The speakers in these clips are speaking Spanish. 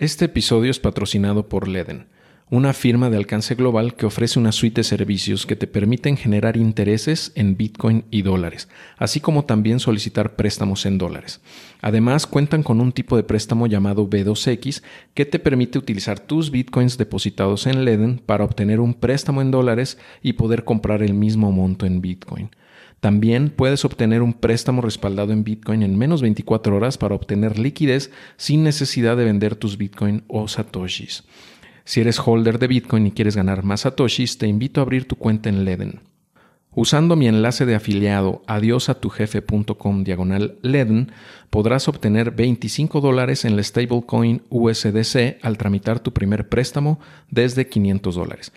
Este episodio es patrocinado por Leden, una firma de alcance global que ofrece una suite de servicios que te permiten generar intereses en Bitcoin y dólares, así como también solicitar préstamos en dólares. Además, cuentan con un tipo de préstamo llamado B2X que te permite utilizar tus Bitcoins depositados en Leden para obtener un préstamo en dólares y poder comprar el mismo monto en Bitcoin. También puedes obtener un préstamo respaldado en Bitcoin en menos 24 horas para obtener liquidez sin necesidad de vender tus Bitcoin o satoshis. Si eres holder de Bitcoin y quieres ganar más satoshis, te invito a abrir tu cuenta en Leden. Usando mi enlace de afiliado adiosatujefe.com diagonal Leden, podrás obtener 25 dólares en la stablecoin USDC al tramitar tu primer préstamo desde 500 dólares.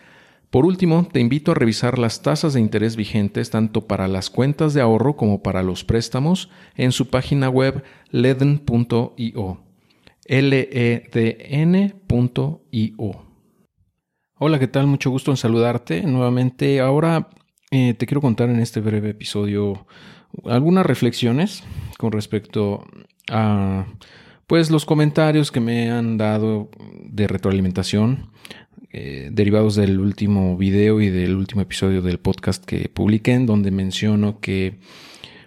Por último, te invito a revisar las tasas de interés vigentes tanto para las cuentas de ahorro como para los préstamos en su página web leden.io. L-E-D-N.io. Hola, ¿qué tal? Mucho gusto en saludarte nuevamente. Ahora eh, te quiero contar en este breve episodio algunas reflexiones con respecto a pues los comentarios que me han dado de retroalimentación eh, derivados del último video y del último episodio del podcast que publiqué, en donde menciono que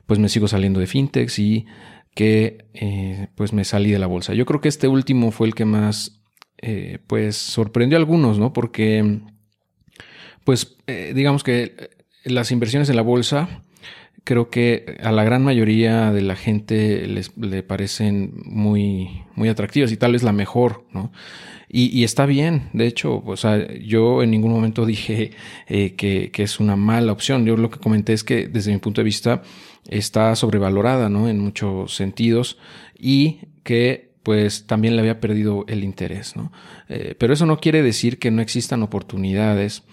pues me sigo saliendo de fintechs y que eh, pues me salí de la bolsa. Yo creo que este último fue el que más eh, pues sorprendió a algunos, ¿no? Porque pues digamos que las inversiones en la bolsa creo que a la gran mayoría de la gente les le parecen muy, muy atractivas y tal vez la mejor, ¿no? Y, está bien, de hecho, o sea, yo en ningún momento dije eh, que, es una mala opción. Yo lo que comenté es que desde mi punto de vista está sobrevalorada, ¿no? En muchos sentidos y que pues también le había perdido el interés, ¿no? Eh, pero eso no quiere decir que no existan oportunidades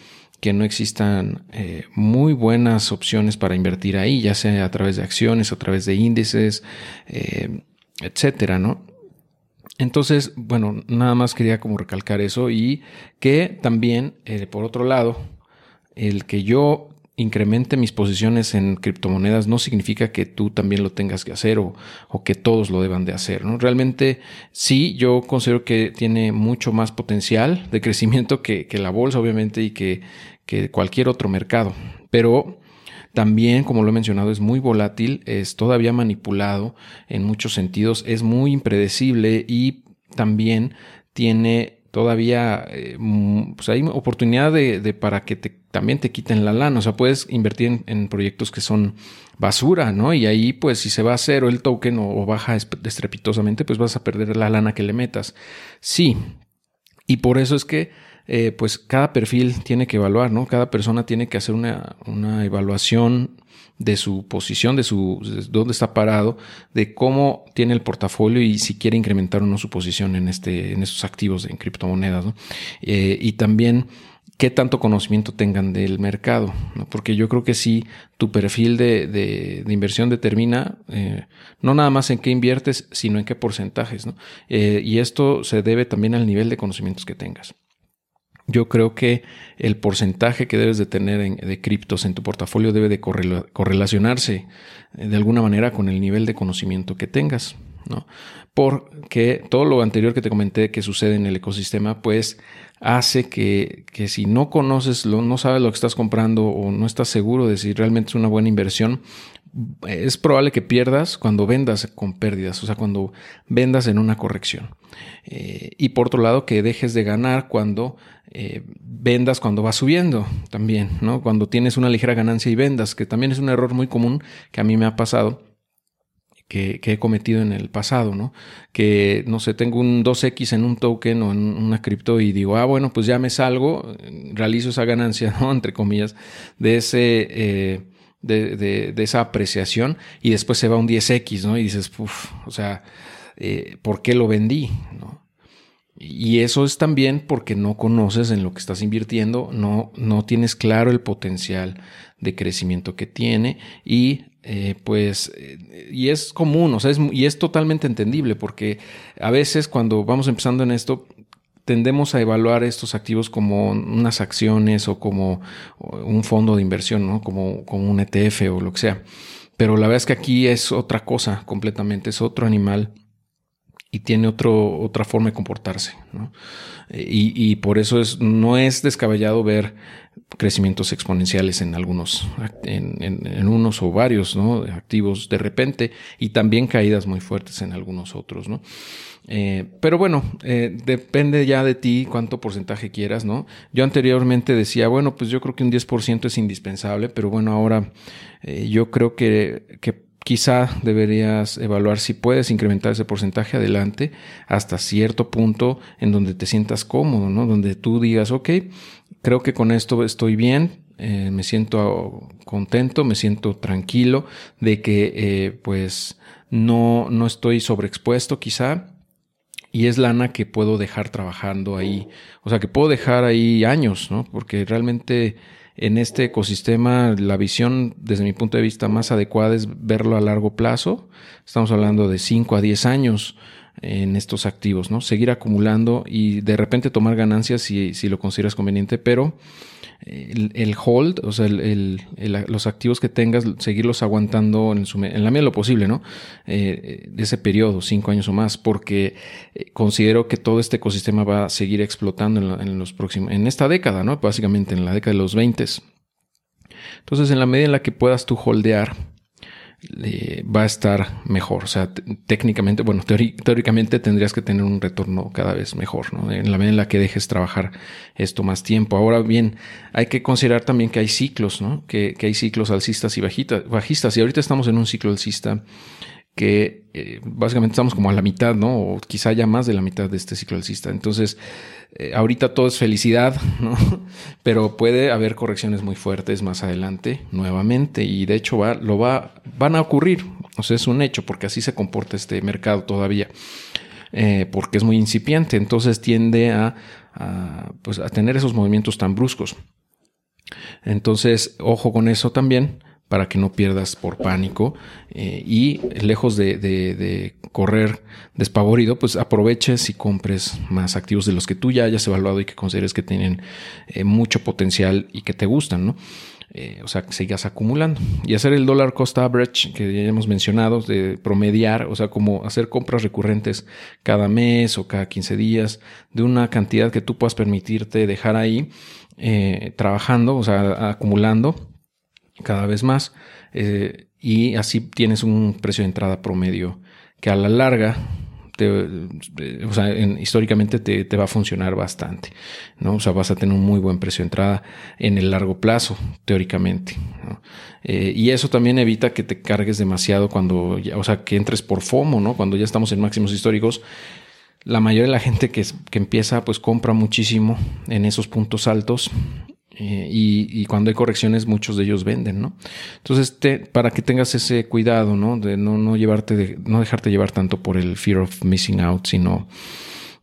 que no existan eh, muy buenas opciones para invertir ahí, ya sea a través de acciones, a través de índices, etcétera, ¿no? Entonces, bueno, nada más quería como recalcar eso y que también, eh, por otro lado, el que yo incremente mis posiciones en criptomonedas no significa que tú también lo tengas que hacer o, que todos lo deban de hacer. ¿no? Realmente sí, yo considero que tiene mucho más potencial de crecimiento que la bolsa, obviamente, y que, que cualquier otro mercado. Pero también, como lo he mencionado, es muy volátil, es todavía manipulado en muchos sentidos, es muy impredecible y también tiene todavía, eh, pues hay oportunidad de, para que te, también te quiten la lana. O sea, puedes invertir en, proyectos que son basura, ¿no? Y ahí, pues, si se va a cero el token o, baja estrepitosamente, pues vas a perder la lana que le metas. Sí. Y por eso es que eh, pues cada perfil tiene que evaluar, ¿no? Cada persona tiene que hacer una, una evaluación de su posición, de su dónde está parado, de cómo tiene el portafolio y si quiere incrementar o no su posición en este, en estos activos en criptomonedas, ¿no? Eh, y también qué tanto conocimiento tengan del mercado, ¿no? porque yo creo que sí, tu perfil de, de, inversión determina eh, no nada más en qué inviertes, sino en qué porcentajes, ¿no? y esto se debe también al nivel de conocimientos que tengas. Yo creo que el porcentaje que debes de tener de criptos en tu portafolio debe de correlacionarse eh, de alguna manera con el nivel de conocimiento que tengas, ¿no? Porque todo lo anterior que te comenté que sucede en el ecosistema, pues hace que, que si no conoces, lo, no sabes lo que estás comprando o no estás seguro de si realmente es una buena inversión, es probable que pierdas cuando vendas con pérdidas, o sea, cuando vendas en una corrección. Eh, y por otro lado, que dejes de ganar cuando eh, vendas cuando va subiendo también, ¿no? Cuando tienes una ligera ganancia y vendas, que también es un error muy común que a mí me ha pasado. Que, he cometido en el pasado, ¿no? Que, no sé, tengo un 2X en un token o en una cripto y digo, ah, bueno, pues ya me salgo, realizo esa ganancia, ¿no? Entre comillas, de ese, eh, de, esa apreciación y después se va un 10X, ¿no? Y dices, uff, o sea, eh, ¿por qué lo vendí? ¿no? Y eso es también porque no conoces en lo que estás invirtiendo, no, no tienes claro el potencial de crecimiento que tiene y eh, pues, eh, y es común, o sea, es, y es totalmente entendible porque a veces cuando vamos empezando en esto, tendemos a evaluar estos activos como unas acciones o como un fondo de inversión, ¿no? Como, como un ETF o lo que sea. Pero la verdad es que aquí es otra cosa completamente, es otro animal y tiene otro, otra forma de comportarse. Y, por eso es, no es descabellado ver crecimientos exponenciales en algunos, en, unos o varios activos de repente y también caídas muy fuertes en algunos otros. ¿no? Eh, pero bueno, eh, depende ya de ti cuánto porcentaje quieras, ¿no? Yo anteriormente decía, bueno, pues yo creo que un 10% es indispensable, pero bueno, ahora eh, yo creo que, que quizá deberías evaluar si puedes incrementar ese porcentaje adelante hasta cierto punto en donde te sientas cómodo, ¿no? Donde tú digas, ok, creo que con esto estoy bien, eh, me siento contento, me siento tranquilo de que eh, pues no, no estoy sobreexpuesto quizá y es lana que puedo dejar trabajando ahí, o sea que puedo dejar ahí años, ¿no? Porque realmente en este ecosistema la visión desde mi punto de vista más adecuada es verlo a largo plazo. Estamos hablando de 5 a 10 años en estos activos, ¿no? Seguir acumulando y de repente tomar ganancias si, si lo consideras conveniente, pero el, hold, o sea, los activos que tengas, seguirlos aguantando en, la medida de lo posible, ¿no? Eh, de ese periodo, cinco años o más, porque eh, considero que todo este ecosistema va a seguir explotando en, los próximos, en esta década, ¿no? Básicamente en la década de los 20. Entonces, en la medida en la que puedas tú holdear, va a estar mejor. O sea, técnicamente, bueno, teóricamente tendrías que tener un retorno cada vez mejor, ¿no? En la medida en la que dejes trabajar esto más tiempo. Ahora bien, hay que considerar también que hay ciclos, ¿no? Que, que hay ciclos alcistas y bajistas. Y ahorita estamos en un ciclo alcista que eh, básicamente estamos como a la mitad, ¿no? O quizá ya más de la mitad de este ciclo alcista. Entonces, eh, ahorita todo es felicidad, ¿no? Pero puede haber correcciones muy fuertes más adelante, nuevamente, y de hecho va, lo va, van a ocurrir. O sea, es un hecho, porque así se comporta este mercado todavía, eh, porque es muy incipiente, entonces tiende a, pues a tener esos movimientos tan bruscos. Entonces, ojo con eso también para que no pierdas por pánico eh, y lejos de, correr despavorido, pues aproveches y compres más activos de los que tú ya hayas evaluado y que consideres que tienen eh, mucho potencial y que te gustan, ¿no? Eh, o sea, que sigas acumulando. Y hacer el dollar cost average, que ya hemos mencionado, de promediar, o sea, como hacer compras recurrentes cada mes o cada 15 días de una cantidad que tú puedas permitirte dejar ahí trabajando, o sea, acumulando cada vez más eh, y así tienes un precio de entrada promedio que a la larga eh, o sea, históricamente te, va a funcionar bastante, ¿no? O sea, vas a tener un muy buen precio de entrada en el largo plazo, teóricamente. Eh, y eso también evita que te cargues demasiado cuando, o sea, que entres por FOMO, ¿no? Cuando ya estamos en máximos históricos, la mayoría de la gente que, que empieza, pues compra muchísimo en esos puntos altos eh, y, cuando hay correcciones, muchos de ellos venden, ¿no? Entonces, para que tengas ese cuidado, ¿no? De no, no llevarte, de, no dejarte llevar tanto por el fear of missing out, sino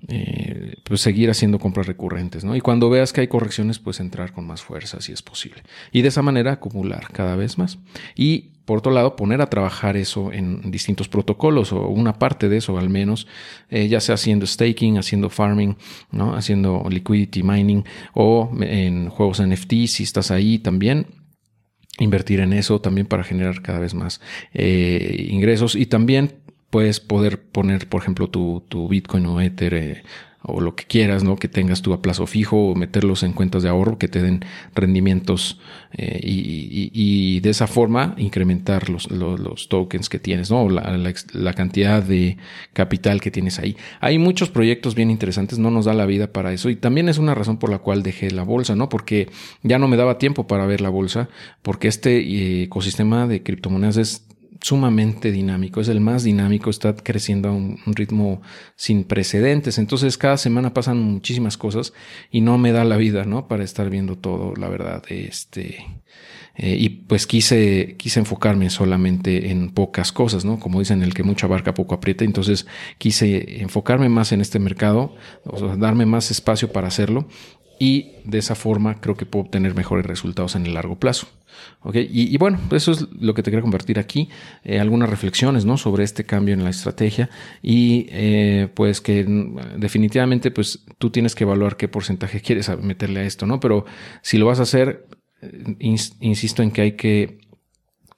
eh, pues seguir haciendo compras recurrentes, ¿no? Y cuando veas que hay correcciones, pues entrar con más fuerza si es posible. Y de esa manera acumular cada vez más. Y por otro lado, poner a trabajar eso en distintos protocolos o una parte de eso al menos, eh, ya sea haciendo staking, haciendo farming, ¿no? haciendo liquidity mining o en juegos NFT, si estás ahí también, invertir en eso también para generar cada vez más eh, ingresos y también puedes poder poner, por ejemplo, tu, tu Bitcoin o Ether eh, o lo que quieras, ¿no? Que tengas tú a plazo fijo o meterlos en cuentas de ahorro que te den rendimientos eh, y, de esa forma incrementar los, los, tokens que tienes, ¿no? La, la, cantidad de capital que tienes ahí. Hay muchos proyectos bien interesantes, no nos da la vida para eso y también es una razón por la cual dejé la bolsa, ¿no? Porque ya no me daba tiempo para ver la bolsa, porque este eh, ecosistema de criptomonedas es sumamente dinámico, es el más dinámico, está creciendo a un, ritmo sin precedentes. Entonces cada semana pasan muchísimas cosas y no me da la vida, ¿no? Para estar viendo todo, la verdad. Este, eh, y pues quise, quise enfocarme solamente en pocas cosas, ¿no? Como dicen, el que mucha barca poco aprieta. Entonces quise enfocarme más en este mercado, o darme más espacio para hacerlo y de esa forma creo que puedo obtener mejores resultados en el largo plazo. ¿Okay? Y, bueno, eso es lo que te quiero compartir aquí, eh, algunas reflexiones ¿no? sobre este cambio en la estrategia y eh, pues que definitivamente pues tú tienes que evaluar qué porcentaje quieres meterle a esto, ¿no? Pero si lo vas a hacer, eh, insisto en que hay que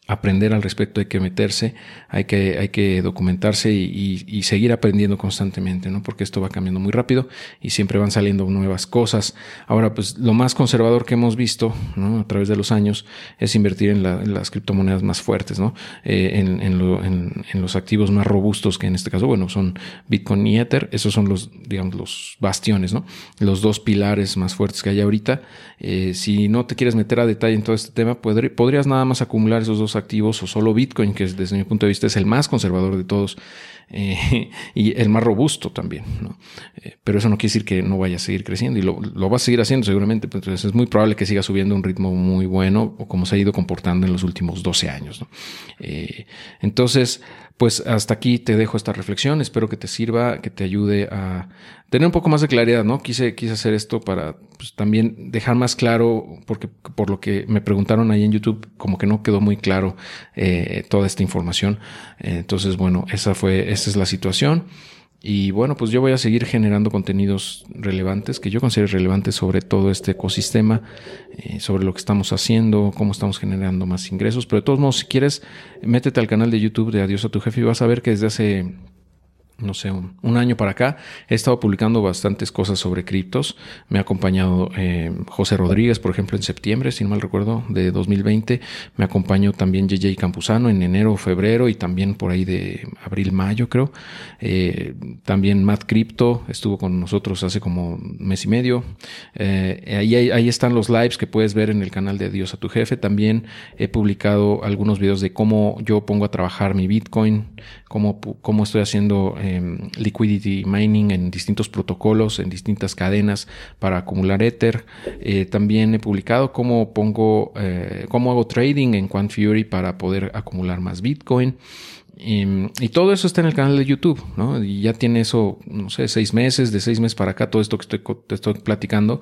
aprender al respecto, hay que meterse, hay que, hay que documentarse y, seguir aprendiendo constantemente, ¿no? Porque esto va cambiando muy rápido y siempre van saliendo nuevas cosas. Ahora, pues lo más conservador que hemos visto, ¿no? A través de los años es invertir en, las criptomonedas más fuertes, ¿no? Eh, en, en, los activos más robustos, que en este caso, bueno, son Bitcoin y Ether. Esos son los, digamos, los bastiones, ¿no? Los dos pilares más fuertes que hay ahorita. Eh, si no te quieres meter a detalle en todo este tema, podrías nada más acumular esos dos activos o solo Bitcoin, que desde mi punto de vista es el más conservador de todos eh, y el más robusto también. Eh, pero eso no quiere decir que no vaya a seguir creciendo y lo, va a seguir haciendo seguramente. Pues, entonces es muy probable que siga subiendo a un ritmo muy bueno o como se ha ido comportando en los últimos 12 años. Eh, entonces, pues hasta aquí te dejo esta reflexión. Espero que te sirva, que te ayude a tener un poco más de claridad, ¿no? Quise, quise hacer esto para pues, también dejar más claro, porque por lo que me preguntaron ahí en YouTube, como que no quedó muy claro eh, toda esta información. entonces, bueno, esa fue, esa es la situación. Y bueno, pues yo voy a seguir generando contenidos relevantes, que yo considero relevantes sobre todo este ecosistema, eh, sobre lo que estamos haciendo, cómo estamos generando más ingresos. Pero de todos modos, si quieres, métete al canal de YouTube de Adiós a tu jefe y vas a ver que desde hace no sé, un, año para acá, he estado publicando bastantes cosas sobre criptos. Me ha acompañado eh, José Rodríguez, por ejemplo, en septiembre, si no mal recuerdo, de 2020. Me acompañó también JJ Campuzano en enero, febrero y también por ahí de abril, mayo, creo. Eh, también Matt Crypto estuvo con nosotros hace como mes y medio. Eh, ahí, ahí están los lives que puedes ver en el canal de Dios a tu jefe. También he publicado algunos videos de cómo yo pongo a trabajar mi Bitcoin, cómo, cómo estoy haciendo Em, liquidity mining en distintos protocolos, en distintas cadenas para acumular Ether. Eh, también he publicado cómo pongo, eh, cómo hago trading en Quant Fury para poder acumular más Bitcoin. Y, todo eso está en el canal de YouTube, ¿no? Y ya tiene eso, no sé, seis meses, de seis meses para acá, todo esto que estoy, te estoy platicando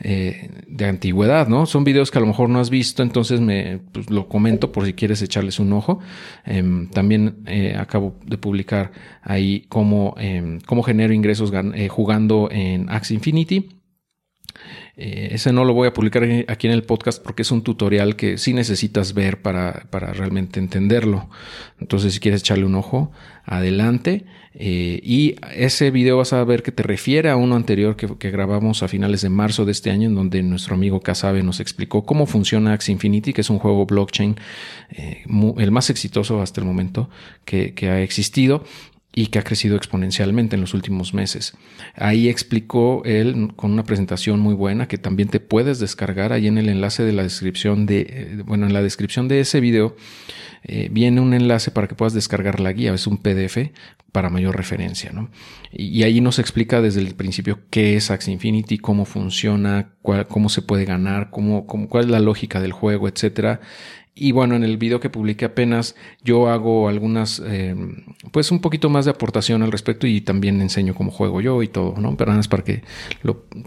eh, de antigüedad, ¿no? Son videos que a lo mejor no has visto, entonces me pues, lo comento por si quieres echarles un ojo. Em, también eh, acabo de publicar ahí cómo, em, cómo genero ingresos eh, jugando en Axie Infinity. Eh, ese no lo voy a publicar aquí en el podcast porque es un tutorial que sí necesitas ver para, para realmente entenderlo. Entonces, si quieres echarle un ojo, adelante. Eh, y ese video vas a ver que te refiere a uno anterior que, grabamos a finales de marzo de este año, en donde nuestro amigo Casabe nos explicó cómo funciona Axie Infinity, que es un juego blockchain eh, el más exitoso hasta el momento que, que ha existido y que ha crecido exponencialmente en los últimos meses. Ahí explicó él con una presentación muy buena que también te puedes descargar ahí en el enlace de la descripción de, eh, bueno, en la descripción de ese video eh, viene un enlace para que puedas descargar la guía, es un PDF para mayor referencia, ¿no? Y, ahí nos explica desde el principio qué es Axie Infinity, cómo funciona, cómo se puede ganar, cómo, cómo, cuál es la lógica del juego, etcétera. Y bueno, en el video que publiqué apenas yo hago algunas, eh, pues un poquito más de aportación al respecto y también enseño cómo juego yo y todo, ¿no? Pero nada más para que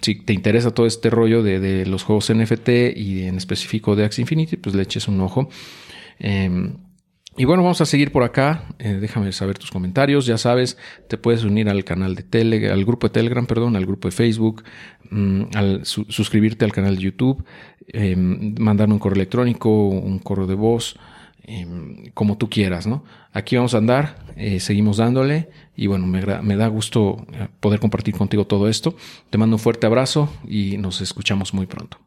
si te interesa todo este rollo de, de los juegos NFT y en específico de Axie Infinity, pues le eches un ojo. Em, y bueno, vamos a seguir por acá. Eh, déjame saber tus comentarios. Ya sabes, te puedes unir al canal de Telegram, al grupo de Telegram, perdón, al grupo de Facebook, mm, al suscribirte al canal de YouTube, em, mandarme un correo electrónico, un correo de voz, em, como tú quieras, ¿no? Aquí vamos a andar, eh, seguimos dándole y bueno, me, me da gusto eh, poder compartir contigo todo esto. Te mando un fuerte abrazo y nos escuchamos muy pronto.